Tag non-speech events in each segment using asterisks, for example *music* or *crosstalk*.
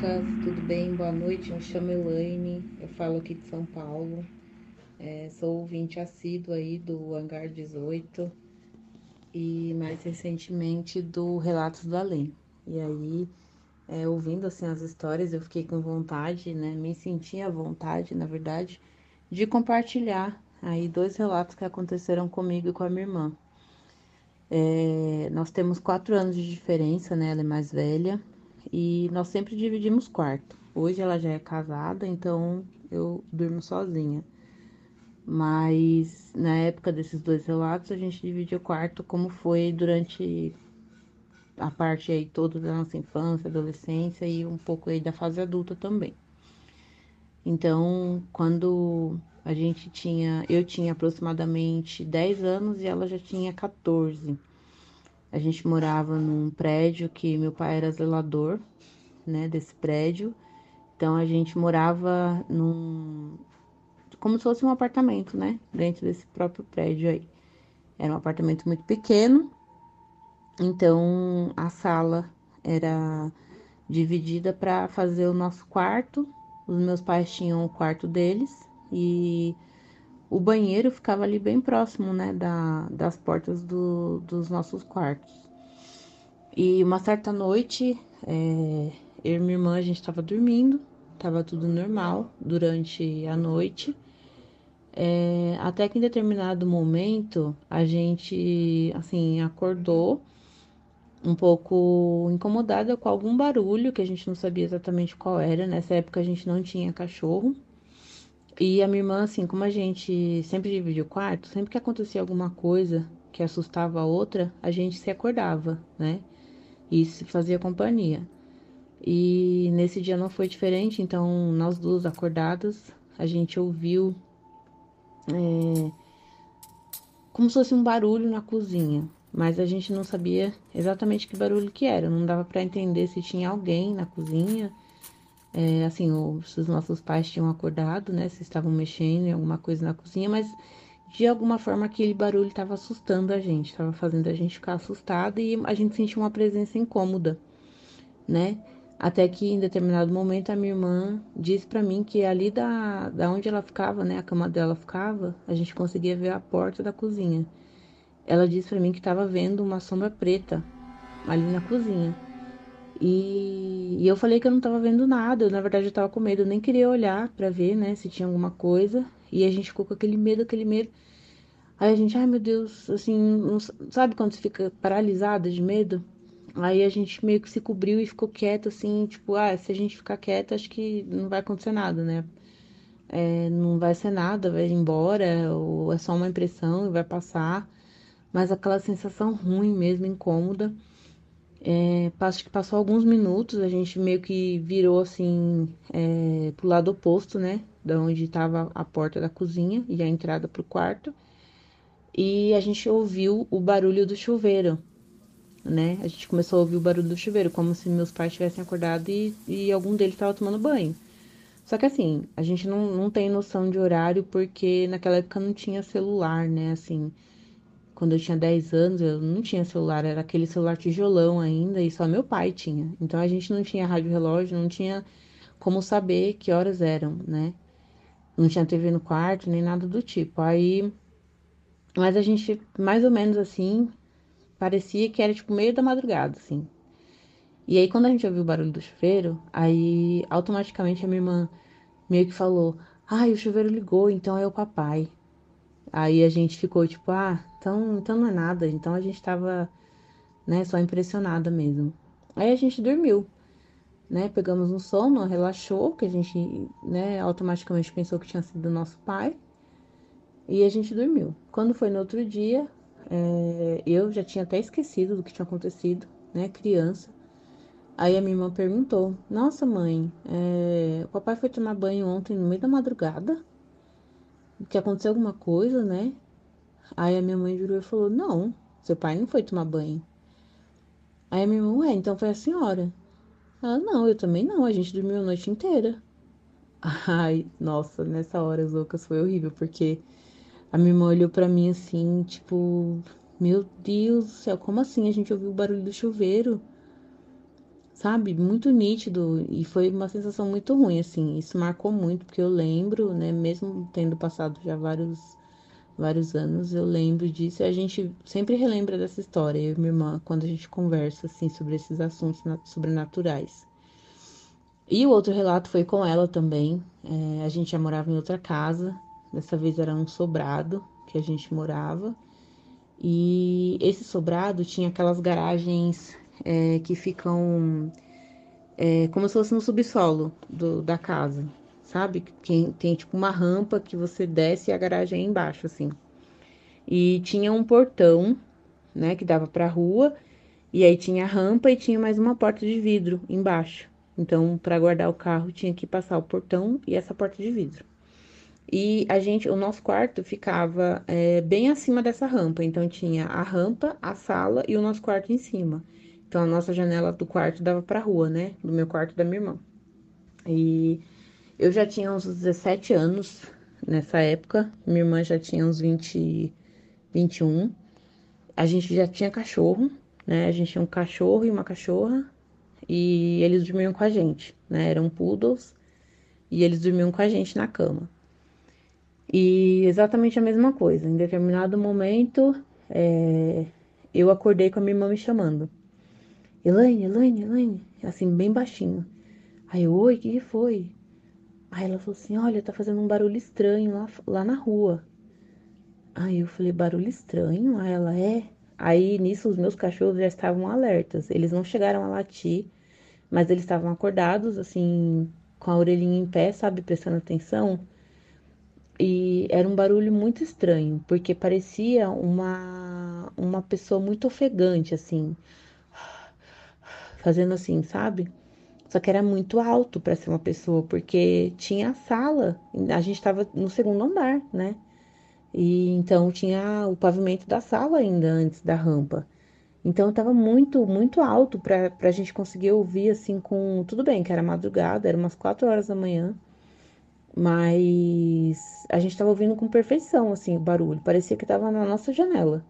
Oi, Zoucas, tudo bem? Boa noite. Eu me chamo Elaine, eu falo aqui de São Paulo. É, sou ouvinte assíduo aí do Hangar 18 e mais recentemente do Relatos do Além. E aí, é, ouvindo assim as histórias, eu fiquei com vontade, né? Me senti à vontade, na verdade, de compartilhar aí dois relatos que aconteceram comigo e com a minha irmã. É, nós temos quatro anos de diferença, né? Ela é mais velha e nós sempre dividimos quarto. Hoje ela já é casada, então eu durmo sozinha. Mas na época desses dois relatos, a gente dividia o quarto como foi durante a parte aí toda da nossa infância, adolescência e um pouco aí da fase adulta também. Então, quando a gente tinha, eu tinha aproximadamente 10 anos e ela já tinha 14. A gente morava num prédio que meu pai era zelador, né, desse prédio. Então a gente morava num como se fosse um apartamento, né, dentro desse próprio prédio aí. Era um apartamento muito pequeno. Então a sala era dividida para fazer o nosso quarto. Os meus pais tinham o quarto deles e o banheiro ficava ali bem próximo, né, da, das portas do, dos nossos quartos. E uma certa noite, é, eu e minha irmã, a gente estava dormindo, estava tudo normal durante a noite. É, até que em determinado momento a gente, assim, acordou um pouco incomodada com algum barulho que a gente não sabia exatamente qual era. Nessa época a gente não tinha cachorro. E a minha irmã, assim, como a gente sempre dividia o quarto, sempre que acontecia alguma coisa que assustava a outra, a gente se acordava, né? E se fazia companhia. E nesse dia não foi diferente, então nós duas acordadas, a gente ouviu é, como se fosse um barulho na cozinha, mas a gente não sabia exatamente que barulho que era, não dava para entender se tinha alguém na cozinha é, assim, os nossos pais tinham acordado, né? Se estavam mexendo em alguma coisa na cozinha, mas de alguma forma aquele barulho estava assustando a gente, estava fazendo a gente ficar assustada e a gente sentia uma presença incômoda, né? Até que em determinado momento a minha irmã disse para mim que ali da, da onde ela ficava, né, a cama dela ficava, a gente conseguia ver a porta da cozinha. Ela disse para mim que estava vendo uma sombra preta ali na cozinha. E, e, eu falei que eu não tava vendo nada, eu, na verdade eu tava com medo, eu nem queria olhar para ver, né, se tinha alguma coisa. E a gente ficou com aquele medo, aquele medo. Aí a gente, ai meu Deus, assim, não, sabe quando você fica paralisada de medo? Aí a gente meio que se cobriu e ficou quieto, assim, tipo, ah, se a gente ficar quieto, acho que não vai acontecer nada, né? É, não vai ser nada, vai embora, ou é só uma impressão e vai passar. Mas aquela sensação ruim mesmo, incômoda. É, acho que passou alguns minutos, a gente meio que virou assim é, pro lado oposto, né? Da onde estava a porta da cozinha e a entrada pro quarto. E a gente ouviu o barulho do chuveiro, né? A gente começou a ouvir o barulho do chuveiro, como se meus pais tivessem acordado e, e algum deles estava tomando banho. Só que assim, a gente não, não tem noção de horário porque naquela época não tinha celular, né? Assim, quando eu tinha 10 anos, eu não tinha celular, era aquele celular tijolão ainda e só meu pai tinha. Então a gente não tinha rádio relógio, não tinha como saber que horas eram, né? Não tinha TV no quarto, nem nada do tipo. Aí, mas a gente, mais ou menos assim, parecia que era tipo meio da madrugada, assim. E aí quando a gente ouviu o barulho do chuveiro, aí automaticamente a minha irmã meio que falou: "Ai, o chuveiro ligou, então é o papai". Aí a gente ficou tipo, ah, então, então não é nada. Então a gente tava, né, só impressionada mesmo. Aí a gente dormiu, né? Pegamos um sono, relaxou, que a gente, né, automaticamente pensou que tinha sido nosso pai. E a gente dormiu. Quando foi no outro dia, é, eu já tinha até esquecido do que tinha acontecido, né, criança. Aí a minha irmã perguntou: Nossa, mãe, é... o papai foi tomar banho ontem no meio da madrugada? Que aconteceu alguma coisa, né? Aí a minha mãe virou e falou: Não, seu pai não foi tomar banho. Aí a minha irmã, ué, então foi a senhora. Ela, não, eu também não, a gente dormiu a noite inteira. *laughs* Ai, nossa, nessa hora, Lucas, foi horrível, porque a minha irmã olhou para mim assim, tipo, meu Deus do céu, como assim? A gente ouviu o barulho do chuveiro, sabe? Muito nítido e foi uma sensação muito ruim, assim. Isso marcou muito, porque eu lembro, né, mesmo tendo passado já vários vários anos, eu lembro disso e a gente sempre relembra dessa história, eu e minha irmã, quando a gente conversa, assim, sobre esses assuntos sobrenaturais. E o outro relato foi com ela também. É, a gente já morava em outra casa, dessa vez era um sobrado que a gente morava. E esse sobrado tinha aquelas garagens é, que ficam é, como se fosse no subsolo do, da casa, sabe? Tem, tem tipo uma rampa que você desce e a garagem é embaixo, assim. E tinha um portão, né, que dava pra rua, e aí tinha a rampa e tinha mais uma porta de vidro embaixo. Então, para guardar o carro, tinha que passar o portão e essa porta de vidro. E a gente, o nosso quarto ficava é, bem acima dessa rampa. Então, tinha a rampa, a sala e o nosso quarto em cima. Então, a nossa janela do quarto dava pra rua, né? Do meu quarto da minha irmã. E eu já tinha uns 17 anos nessa época, minha irmã já tinha uns 20, 21. A gente já tinha cachorro, né? A gente tinha um cachorro e uma cachorra e eles dormiam com a gente, né? Eram poodles e eles dormiam com a gente na cama. E exatamente a mesma coisa. Em determinado momento, é, eu acordei com a minha irmã me chamando. Elaine, Elaine, Elaine, assim, bem baixinho. Aí, oi, o que foi? Aí ela falou assim: Olha, tá fazendo um barulho estranho lá, lá na rua. Aí eu falei: Barulho estranho? Aí ela é. Aí nisso os meus cachorros já estavam alertas. Eles não chegaram a latir, mas eles estavam acordados, assim, com a orelhinha em pé, sabe, prestando atenção. E era um barulho muito estranho, porque parecia uma, uma pessoa muito ofegante, assim, fazendo assim, sabe? Só que era muito alto para ser uma pessoa, porque tinha a sala, a gente estava no segundo andar, né? E então tinha o pavimento da sala ainda antes da rampa. Então estava muito, muito alto para a gente conseguir ouvir assim com. Tudo bem que era madrugada, era umas 4 horas da manhã, mas a gente estava ouvindo com perfeição assim o barulho, parecia que estava na nossa janela.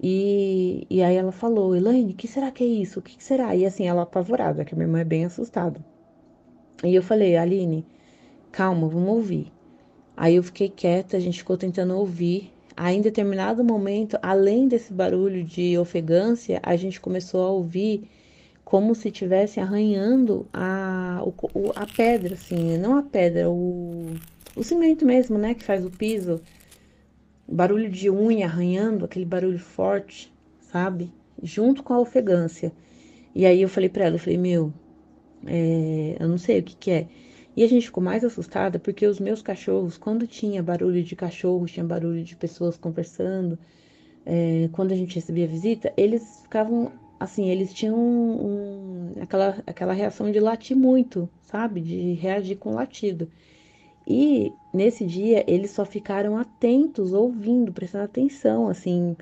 E, e aí ela falou, Elaine, o que será que é isso? O que, será? E assim, ela apavorada, que a minha irmã é bem assustada. E eu falei, Aline, calma, vamos ouvir. Aí eu fiquei quieta, a gente ficou tentando ouvir. Aí, em determinado momento, além desse barulho de ofegância, a gente começou a ouvir como se estivesse arranhando a, o, a pedra, assim, não a pedra, o, o cimento mesmo, né, que faz o piso barulho de unha arranhando, aquele barulho forte, sabe? Junto com a ofegância. E aí eu falei para ela, eu falei, meu, é, eu não sei o que que é. E a gente ficou mais assustada porque os meus cachorros, quando tinha barulho de cachorro, tinha barulho de pessoas conversando, é, quando a gente recebia visita, eles ficavam assim, eles tinham um, aquela, aquela reação de latir muito, sabe? De reagir com latido. E nesse dia eles só ficaram atentos, ouvindo, prestando atenção, assim,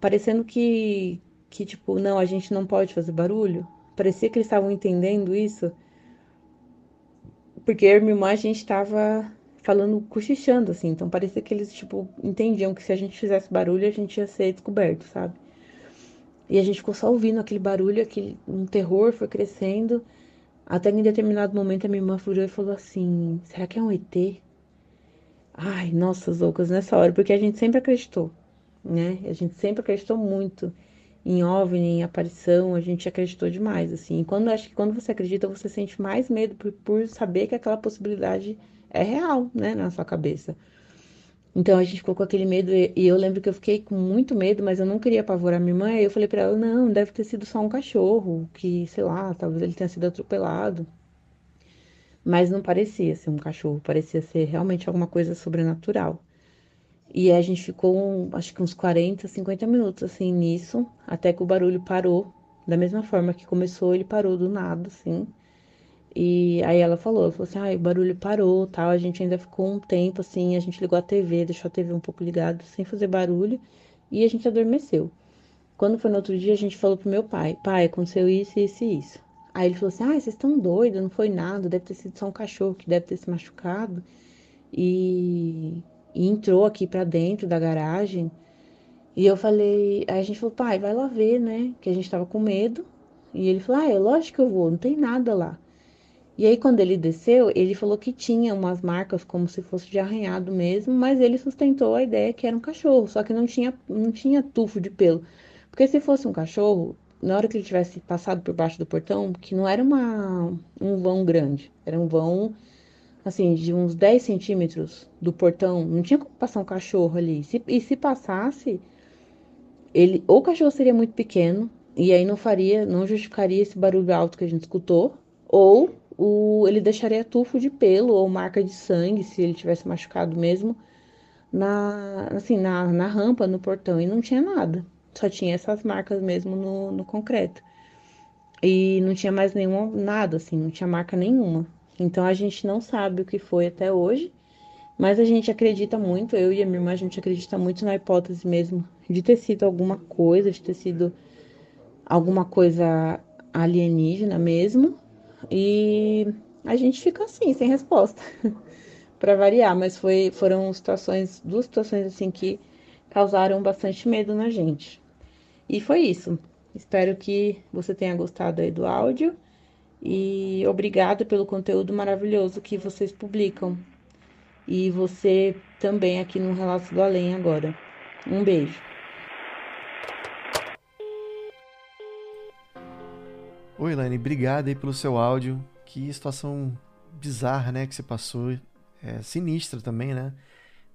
parecendo que, que tipo, não, a gente não pode fazer barulho. Parecia que eles estavam entendendo isso. Porque eu e minha irmã, a gente estava falando, cochichando, assim. Então parecia que eles, tipo, entendiam que se a gente fizesse barulho, a gente ia ser descoberto, sabe? E a gente ficou só ouvindo aquele barulho, aquele um terror foi crescendo. Até que em determinado momento a minha irmã furou e falou assim: será que é um ET? Ai, nossa, Zoucas, nessa hora, porque a gente sempre acreditou, né? A gente sempre acreditou muito em OVNI, em aparição, a gente acreditou demais, assim. E quando acho que quando você acredita, você sente mais medo por, por saber que aquela possibilidade é real, né, na sua cabeça. Então a gente ficou com aquele medo e, eu lembro que eu fiquei com muito medo, mas eu não queria apavorar minha mãe. Aí eu falei para ela: não, deve ter sido só um cachorro, que sei lá, talvez ele tenha sido atropelado. Mas não parecia ser um cachorro, parecia ser realmente alguma coisa sobrenatural. E a gente ficou, acho que uns 40, 50 minutos assim nisso, até que o barulho parou Da mesma forma que começou, ele parou do nada, assim. E aí ela falou, falou assim, ah, o barulho parou, tal. A gente ainda ficou um tempo assim, a gente ligou a TV, deixou a TV um pouco ligada, sem fazer barulho, e a gente adormeceu. Quando foi no outro dia, a gente falou pro meu pai, pai, aconteceu isso, isso e isso. Aí ele falou assim, ah, vocês estão doidos, não foi nada, deve ter sido só um cachorro que deve ter se machucado. E, e entrou aqui para dentro da garagem. E eu falei, aí a gente falou, pai, vai lá ver, né? Que a gente tava com medo. E ele falou, ah, é lógico que eu vou, não tem nada lá. E aí, quando ele desceu, ele falou que tinha umas marcas como se fosse de arranhado mesmo, mas ele sustentou a ideia que era um cachorro, só que não tinha, não tinha tufo de pelo. Porque se fosse um cachorro, na hora que ele tivesse passado por baixo do portão, que não era uma, um vão grande, era um vão, assim, de uns 10 centímetros do portão, não tinha como passar um cachorro ali. Se, e se passasse, ele, ou o cachorro seria muito pequeno, e aí não faria, não justificaria esse barulho alto que a gente escutou, ou o, ele deixaria tufo de pelo ou marca de sangue, se ele tivesse machucado mesmo, na, assim, na, na rampa, no portão, e não tinha nada. Só tinha essas marcas mesmo no, no concreto. E não tinha mais nenhuma, nada, assim, não tinha marca nenhuma. Então a gente não sabe o que foi até hoje, mas a gente acredita muito, eu e a minha irmã, a gente acredita muito na hipótese mesmo de ter sido alguma coisa, de ter sido alguma coisa alienígena mesmo, e a gente fica assim, sem resposta, *laughs* para variar, mas foi, foram situações, duas situações assim que causaram bastante medo na gente. E foi isso. Espero que você tenha gostado aí do áudio e obrigada pelo conteúdo maravilhoso que vocês publicam. E você também aqui no Relatos do Além agora. Um beijo. Oi, Elaine, obrigado aí pelo seu áudio. Que situação bizarra, né, que você passou. É, sinistra também, né?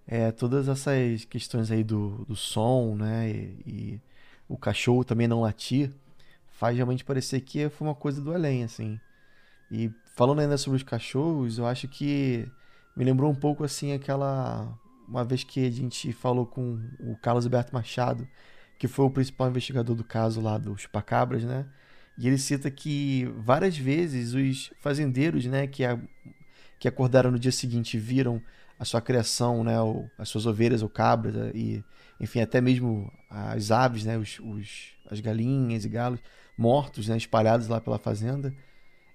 É, todas essas questões aí do, do som, né, e, e o cachorro também não latir, faz realmente parecer que foi uma coisa do além, assim. E falando ainda sobre os cachorros, eu acho que me lembrou um pouco, assim, aquela... Uma vez que a gente falou com o Carlos Alberto Machado, que foi o principal investigador do caso lá dos chupacabras, né? E ele cita que várias vezes os fazendeiros, né, que, a, que acordaram no dia seguinte viram a sua criação, né, ou as suas ovelhas ou cabras e, enfim, até mesmo as aves, né, os, os as galinhas e galos mortos, né, espalhados lá pela fazenda.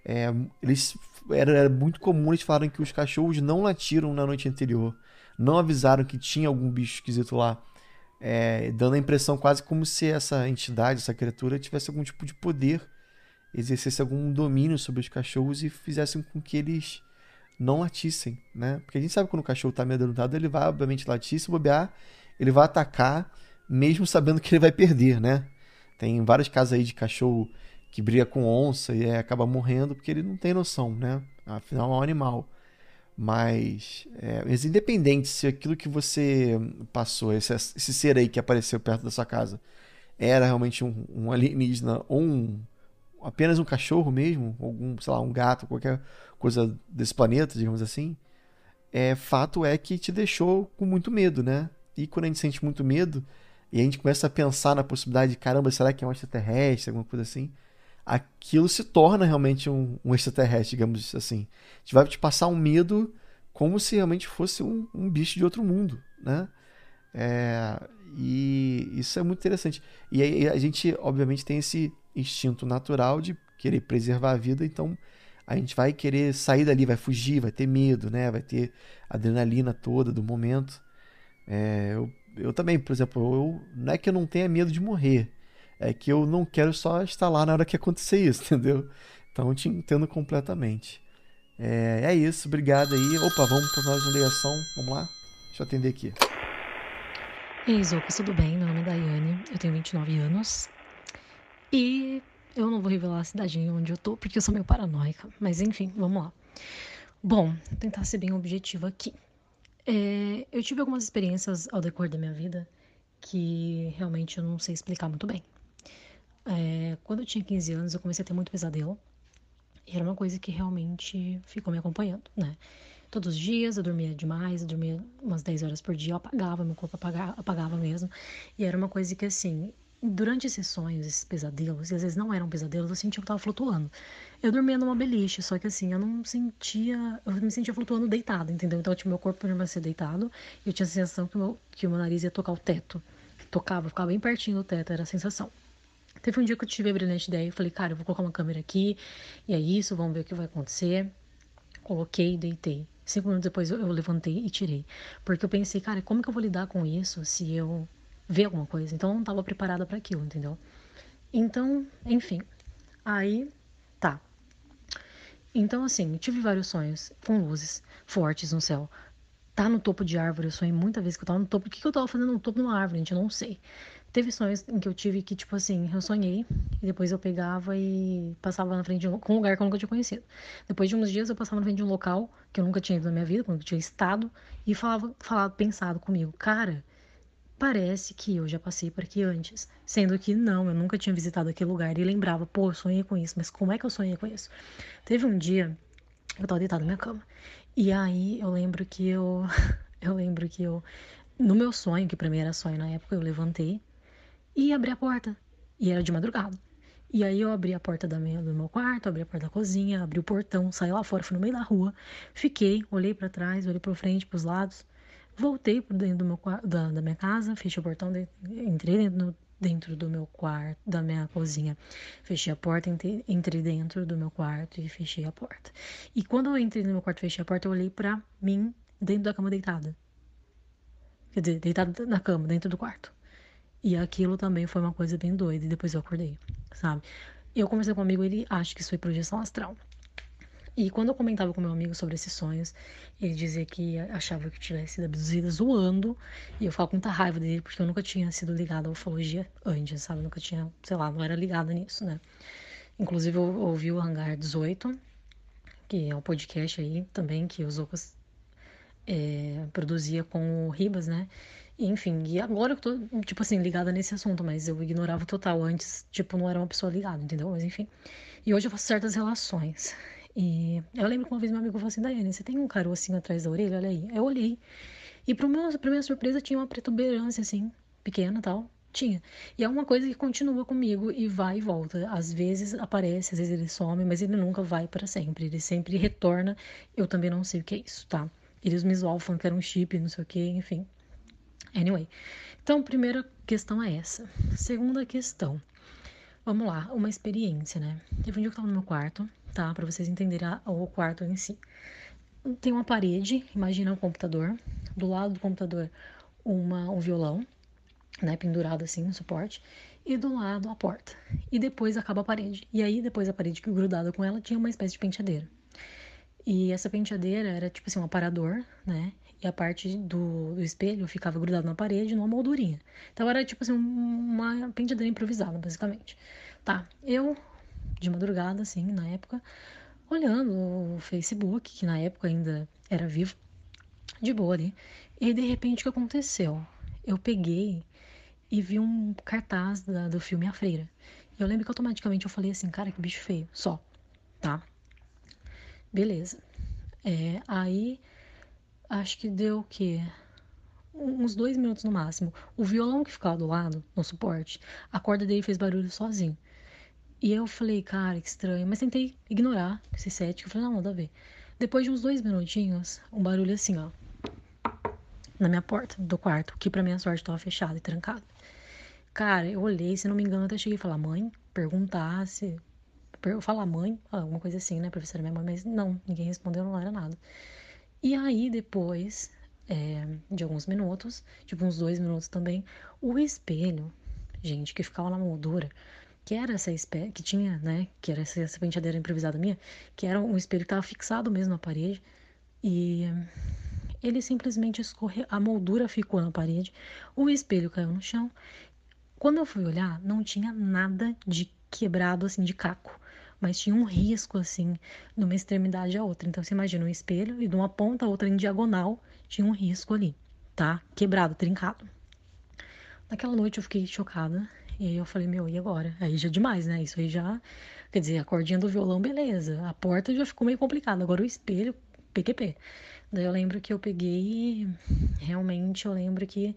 É, eles era, era muito comum eles falarem que os cachorros não latiram na noite anterior, não avisaram que tinha algum bicho esquisito lá é, dando a impressão quase como se essa entidade, essa criatura, tivesse algum tipo de poder, exercesse algum domínio sobre os cachorros e fizessem com que eles não latissem, né? Porque a gente sabe que quando o cachorro está amedrontado, ele vai obviamente latir, se bobear, ele vai atacar, mesmo sabendo que ele vai perder, né? Tem vários casos aí de cachorro que briga com onça e acaba morrendo porque ele não tem noção, né? Afinal, é um animal. Mas, é, mas independente se aquilo que você passou, esse, esse ser aí que apareceu perto da sua casa, era realmente um, um alienígena ou um, apenas um cachorro mesmo, algum, sei lá, um gato, qualquer coisa desse planeta, digamos assim, é, fato é que te deixou com muito medo, né? E quando a gente sente muito medo e a gente começa a pensar na possibilidade de caramba, será que é um extraterrestre, alguma coisa assim? aquilo se torna realmente um, um extraterrestre, digamos assim. A gente vai te passar um medo como se realmente fosse um, um bicho de outro mundo, né? É, e isso é muito interessante. E aí a gente, obviamente, tem esse instinto natural de querer preservar a vida, então a gente vai querer sair dali, vai fugir, vai ter medo, né? Vai ter adrenalina toda do momento. É, eu, eu também, por exemplo, eu, não é que eu não tenha medo de morrer, é que eu não quero só estar lá na hora que acontecer isso, *laughs* entendeu? Então eu te entendo completamente. É, é isso, obrigado aí. Opa, vamos para mais uma ligação. Vamos lá? Deixa eu atender aqui. Ei, Zocas, tudo bem? Meu nome é Daiane, eu tenho 29 anos. E eu não vou revelar a cidade onde eu tô, porque eu sou meio paranoica. Mas enfim, vamos lá. Bom, vou tentar ser bem objetivo aqui. É, eu tive algumas experiências ao decorrer da minha vida que realmente eu não sei explicar muito bem. É, quando eu tinha 15 anos, eu comecei a ter muito pesadelo. E era uma coisa que realmente ficou me acompanhando, né? Todos os dias eu dormia demais, eu dormia umas 10 horas por dia, eu apagava, meu corpo apagava, apagava mesmo. E era uma coisa que, assim, durante esses sonhos, esses pesadelos, e às vezes não eram pesadelos, eu sentia que eu tava flutuando. Eu dormia numa beliche, só que assim, eu não sentia. Eu me sentia flutuando deitado, entendeu? Então, tipo, meu corpo permanecia deitado e eu tinha a sensação que o, meu, que o meu nariz ia tocar o teto. Tocava, ficava bem pertinho do teto, era a sensação. Teve um dia que eu tive a brilhante ideia, eu falei, cara, eu vou colocar uma câmera aqui, e é isso, vamos ver o que vai acontecer. Coloquei, deitei. Cinco minutos depois eu, eu levantei e tirei. Porque eu pensei, cara, como que eu vou lidar com isso se eu ver alguma coisa? Então eu não estava preparada para aquilo, entendeu? Então, enfim. Aí, tá. Então, assim, tive vários sonhos com luzes fortes no céu. Tá no topo de árvore, eu sonhei muitas vezes que eu tava no topo. O que, que eu tava fazendo no topo de uma árvore, gente? Eu não sei. Teve sonhos em que eu tive que, tipo assim, eu sonhei e depois eu pegava e passava na frente de um, lugar que eu nunca tinha conhecido. Depois de uns dias eu passava na frente de um local que eu nunca tinha ido na minha vida, quando eu tinha estado, e falava, falava pensado comigo, cara, parece que eu já passei por aqui antes. Sendo que não, eu nunca tinha visitado aquele lugar e lembrava, pô, eu sonhei com isso, mas como é que eu sonhei com isso? Teve um dia, eu tava deitado na minha cama, e aí eu lembro que eu. *laughs* eu lembro que eu. No meu sonho, que pra mim era sonho na época, eu levantei e abri a porta. E era de madrugada. E aí eu abri a porta da minha, do meu quarto, abri a porta da cozinha, abri o portão, saí lá fora, fui no meio da rua, fiquei, olhei para trás, olhei para frente, para os lados, voltei para dentro do meu da, da minha casa, fechei o portão, de, entrei dentro, dentro do meu quarto, da minha cozinha, fechei a porta, entrei, dentro do meu quarto e fechei a porta. E quando eu entrei no meu quarto, fechei a porta, eu olhei para mim dentro da cama deitada. Quer dizer, deitada na cama, dentro do quarto. E aquilo também foi uma coisa bem doida. E depois eu acordei, sabe? Eu conversei com um amigo, ele acha que isso foi projeção astral. E quando eu comentava com meu amigo sobre esses sonhos, ele dizia que achava que tivesse sido abduzida zoando. E eu falo com muita raiva dele, porque eu nunca tinha sido ligada à ufologia antes, sabe? Eu nunca tinha, sei lá, não era ligada nisso, né? Inclusive eu ouvi o Hangar 18, que é um podcast aí também que os Ocas é, produzia com o Ribas, né? Enfim, e agora eu tô, tipo assim, ligada nesse assunto, mas eu ignorava total. Antes, tipo, não era uma pessoa ligada, entendeu? Mas enfim. E hoje eu faço certas relações. E eu lembro que uma vez meu amigo falou assim: Daiane, você tem um carocinho atrás da orelha? Olha aí. Eu olhei. E pra minha surpresa tinha uma protuberância, assim, pequena tal. Tinha. E é uma coisa que continua comigo e vai e volta. Às vezes aparece, às vezes ele some, mas ele nunca vai para sempre. Ele sempre retorna. Eu também não sei o que é isso, tá? Eles me zoavam falando que era um chip, não sei o que, enfim. Anyway, então, primeira questão é essa. Segunda questão. Vamos lá, uma experiência, né? Teve um dia que eu tava no meu quarto, tá? Pra vocês entenderem o quarto em si. Tem uma parede, imagina um computador. Do lado do computador, uma, um violão, né? Pendurado assim no suporte. E do lado, a porta. E depois acaba a parede. E aí, depois a parede que grudada com ela tinha uma espécie de penteadeira. E essa penteadeira era tipo assim, um aparador, né? e a parte do, do espelho ficava grudado na parede numa moldurinha. Então era tipo assim, uma penteadeira improvisada, basicamente. Tá, eu, de madrugada, assim, na época, olhando o Facebook, que na época ainda era vivo, de boa ali. E de repente o que aconteceu? Eu peguei e vi um cartaz da, do filme A Freira. E eu lembro que automaticamente eu falei assim, cara, que bicho feio, só, tá? Beleza. É, aí acho que deu o quê? Uns dois minutos no máximo. O violão que ficava do lado, no suporte, a corda dele fez barulho sozinho. E eu falei, cara, que estranho. Mas tentei ignorar esse cético. Eu falei, não, nada a ver. Depois de uns dois minutinhos, um barulho assim, ó. Na minha porta do quarto, que pra minha sorte tava fechada e trancada. Cara, eu olhei, se não me engano, até cheguei a falar, mãe, perguntar se. Falar mãe, alguma coisa assim, né? Professora minha mãe, mas não, ninguém respondeu, não era nada. E aí, depois é, de alguns minutos, tipo uns dois minutos também, o espelho, gente, que ficava na moldura, que era essa espécie, que tinha, né, que era essa, essa penteadeira improvisada minha, que era um espelho que estava fixado mesmo na parede, e ele simplesmente escorreu, a moldura ficou na parede, o espelho caiu no chão. Quando eu fui olhar, não tinha nada de quebrado, assim, de caco mas tinha um risco assim, de uma extremidade à outra. Então você imagina um espelho e de uma ponta a outra em diagonal tinha um risco ali, tá? Quebrado, trincado. Naquela noite eu fiquei chocada e aí eu falei, meu, e agora? Aí já é demais, né? Isso aí já, quer dizer, a cordinha do violão, beleza. A porta já ficou meio complicada. Agora o espelho, PQP. Daí eu lembro que eu peguei, realmente eu lembro que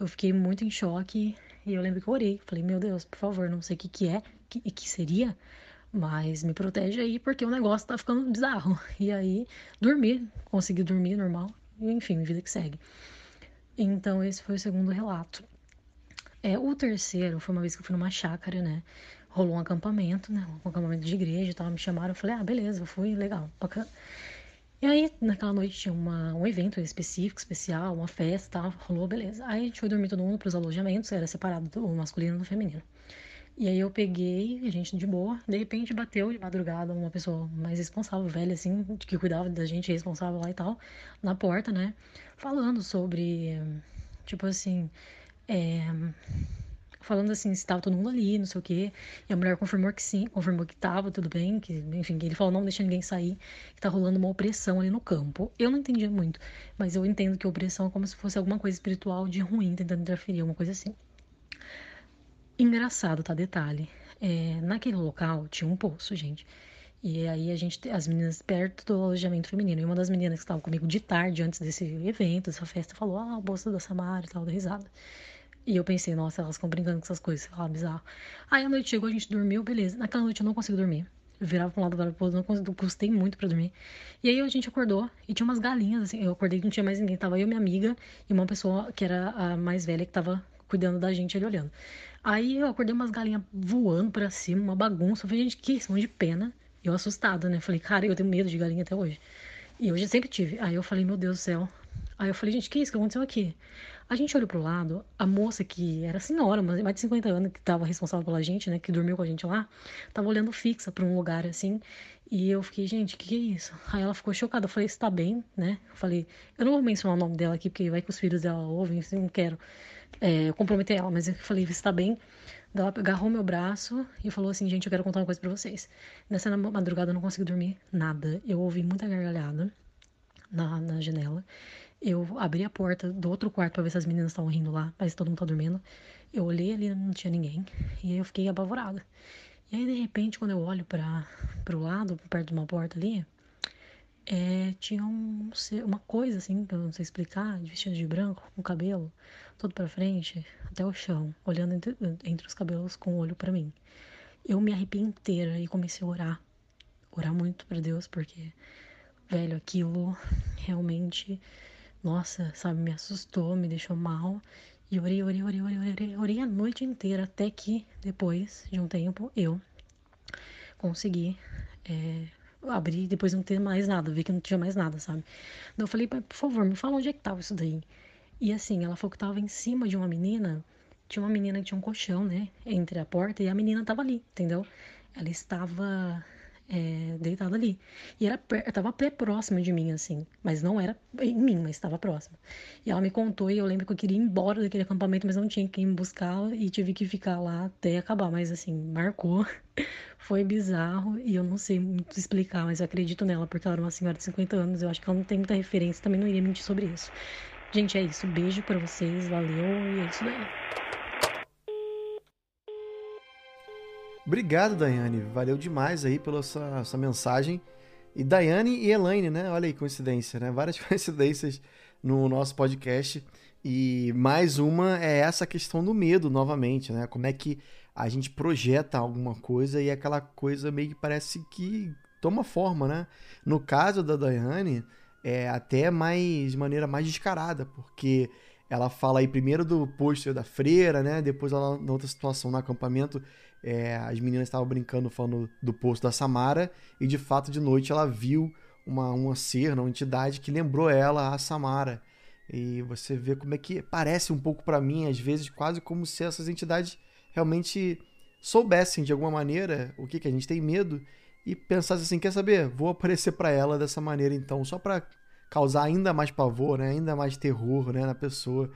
eu fiquei muito em choque E eu lembro que eu orei. Falei, meu Deus, por favor, não sei o que, que é, que, que seria, mas me protege aí porque o negócio tá ficando bizarro. E aí, dormir, consegui dormir normal. Enfim, vida que segue. Então, esse foi o segundo relato. É, o terceiro foi uma vez que eu fui numa chácara, né? Rolou um acampamento, né? Um acampamento de igreja e tal. Me chamaram, eu falei, ah, beleza, fui, legal, bacana. E aí, naquela noite tinha uma, um evento específico, especial, uma festa, tal, rolou, beleza. Aí a gente foi dormir todo mundo pros alojamentos, era separado do masculino do feminino. E aí eu peguei, a gente de boa, de repente bateu de madrugada uma pessoa mais responsável, velha assim, que cuidava da gente, responsável lá e tal, na porta, né? Falando sobre, tipo assim, é, falando assim, se tava todo mundo ali, não sei o quê. E a mulher confirmou que sim, confirmou que tava tudo bem, que, enfim, ele falou, não deixa ninguém sair, que tá rolando uma opressão ali no campo. Eu não entendi muito, mas eu entendo que opressão é como se fosse alguma coisa espiritual de ruim, tentando interferir, uma coisa assim. Engraçado, tá? Detalhe. É, naquele local tinha um poço, gente. E aí a gente, as meninas perto do alojamento feminino. E uma das meninas que estava comigo de tarde, antes desse evento, dessa festa, falou: Ah, o bolsa da Samara e tal, da risada. E eu pensei, nossa, elas ficam brincando com essas coisas, sei lá, bizarro. Aí a noite chegou, a gente dormiu, beleza. Naquela noite eu não consigo dormir. Eu virava pra um lado, virava pro outro, não consigo, custei muito pra dormir. E aí a gente acordou e tinha umas galinhas, assim. Eu acordei que não tinha mais ninguém. Tava eu, minha amiga e uma pessoa que era a mais velha que tava cuidando da gente ali olhando. Aí eu acordei umas galinhas voando pra cima, uma bagunça. Eu falei, gente, que isso? Um de pena. Eu assustada, né? Falei, cara, eu tenho medo de galinha até hoje. E hoje sempre tive. Aí eu falei, meu Deus do céu. Aí eu falei, gente, que isso que aconteceu aqui? A gente olhou pro lado, a moça que era senhora, mais de 50 anos, que tava responsável pela gente, né, que dormiu com a gente lá, tava olhando fixa pra um lugar assim. E eu fiquei, gente, o que, que é isso? Aí ela ficou chocada. Eu falei, você tá bem, né? Eu falei, eu não vou mencionar o nome dela aqui, porque vai que os filhos dela ouvem, assim, não quero é, comprometer ela, mas eu falei, você tá bem? Ela agarrou meu braço e falou assim, gente, eu quero contar uma coisa pra vocês. Nessa madrugada eu não consegui dormir nada. Eu ouvi muita gargalhada na, na janela. Eu abri a porta do outro quarto pra ver se as meninas estavam rindo lá, mas todo mundo tá dormindo. Eu olhei ali, não tinha ninguém. E aí eu fiquei apavorada. E aí, de repente, quando eu olho para pro lado, perto de uma porta ali, é, tinha um, uma coisa assim, que eu não sei explicar, de vestido de branco, com cabelo todo para frente, até o chão, olhando entre, entre os cabelos com o olho para mim. Eu me arrepiei inteira e comecei a orar. Orar muito para Deus, porque, velho, aquilo realmente nossa, sabe, me assustou, me deixou mal. E orei, orei, orei, orei, orei, orei a noite inteira, até que depois de um tempo eu consegui é, abrir, depois não ter mais nada, ver que não tinha mais nada, sabe? Então eu falei, por favor, me fala onde é que tava isso daí. E assim, ela falou que tava em cima de uma menina, tinha uma menina que tinha um colchão, né, entre a porta e a menina tava ali, entendeu? Ela estava é, deitada ali. E era, tava até próxima de mim, assim. Mas não era em mim, mas estava próxima. E ela me contou e eu lembro que eu queria ir embora daquele acampamento, mas não tinha quem me buscar e tive que ficar lá até acabar. Mas assim, marcou. *laughs* Foi bizarro e eu não sei muito explicar, mas eu acredito nela, porque ela era uma senhora de 50 anos. Eu acho que ela não tem muita referência, também não iria mentir sobre isso. Gente, é isso. Beijo para vocês, valeu e é isso daí. Obrigado, Daiane. Valeu demais aí pela sua, sua mensagem. E Daiane e Elaine, né? Olha aí, coincidência, né? Várias *laughs* coincidências no nosso podcast. E mais uma é essa questão do medo, novamente, né? Como é que a gente projeta alguma coisa e aquela coisa meio que parece que toma forma, né? No caso da Daiane, é até mais de maneira mais descarada, porque ela fala aí primeiro do pôster da freira, né? Depois ela, na outra situação no acampamento, é, as meninas estavam brincando falando do posto da Samara e de fato de noite ela viu uma, uma ser, uma entidade que lembrou ela a Samara. E você vê como é que parece um pouco para mim, às vezes, quase como se essas entidades realmente soubessem de alguma maneira o que, que a gente tem medo e pensassem assim: quer saber? Vou aparecer para ela dessa maneira então, só para causar ainda mais pavor, né? ainda mais terror né? na pessoa.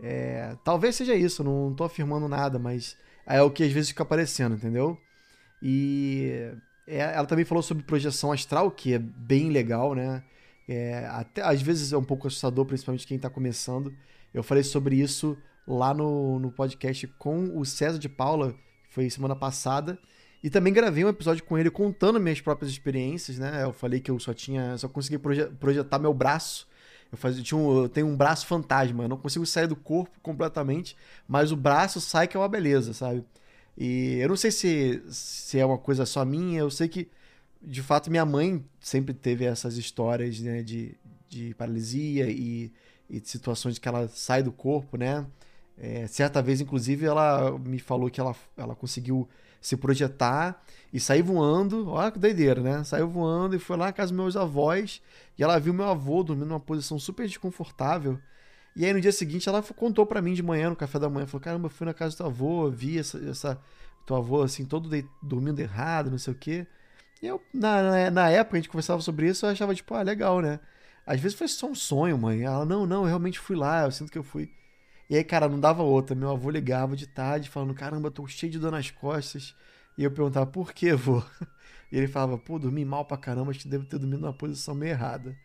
É, talvez seja isso, não tô afirmando nada, mas é o que às vezes fica aparecendo, entendeu? E é, ela também falou sobre projeção astral, que é bem legal, né? É, até às vezes é um pouco assustador, principalmente quem está começando. Eu falei sobre isso lá no, no podcast com o César de Paula, que foi semana passada. E também gravei um episódio com ele contando minhas próprias experiências, né? Eu falei que eu só tinha. só consegui projetar meu braço Eu, fazia, tinha um, eu tenho um braço fantasma, eu não consigo sair do corpo completamente, mas o braço sai que é uma beleza, sabe? E eu não sei se, se é uma coisa só minha, eu sei que, de fato, minha mãe sempre teve essas histórias né, de, de paralisia e, e situações que ela sai do corpo, né? É, certa vez, inclusive, ela me falou que ela, ela conseguiu se projetar e sair voando. Olha que doideira, né? Saiu voando e foi lá na casa dos meus avós. E ela viu meu avô dormindo numa posição super desconfortável. E aí no dia seguinte ela contou para mim de manhã, no café da manhã, falou: "Caramba, fui na casa do teu avô, vi essa, essa teu avô assim todo de, dormindo errado, não sei o quê". E eu na, na, na, época a gente conversava sobre isso, eu achava tipo, ah, legal, né? Às vezes foi só um sonho, mãe. Ela: "Não, não, eu realmente fui lá, eu sinto que eu fui". E aí, cara, não dava outra. Meu avô ligava de tarde falando: "Caramba, tô cheio de dor nas costas". E eu perguntava: "Por que, vô?" *laughs* E ele falava: "Pô, dormi mal pra caramba, acho que devo ter dormido numa posição meio errada".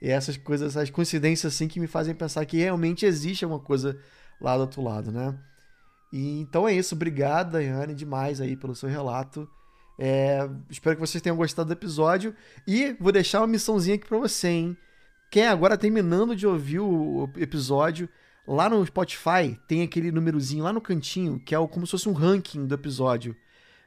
E essas coisas, essas coincidências assim que me fazem pensar que realmente existe alguma coisa lá do outro lado, né? E, então é isso. Obrigado, Daiane, demais aí pelo seu relato. É, espero que vocês tenham gostado do episódio. E vou deixar uma missãozinha aqui para você, hein? Quem agora terminando de ouvir o episódio, lá no Spotify tem aquele númerozinho lá no cantinho, que é como se fosse um ranking do episódio.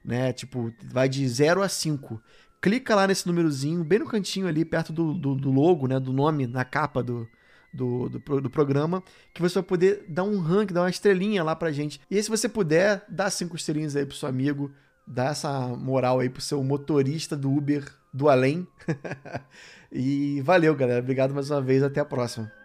Né? Tipo, vai de 0 a 5 clica lá nesse númerozinho, bem no cantinho ali, perto do, do, do logo, né, do nome, na capa do, do, do, do, programa, que você vai poder dar um rank, dar uma estrelinha lá pra gente. E aí, se você puder, dá cinco estrelinhas aí pro seu amigo, dá essa moral aí pro seu motorista do Uber do além. *laughs* e valeu, galera. Obrigado mais uma vez. Até a próxima.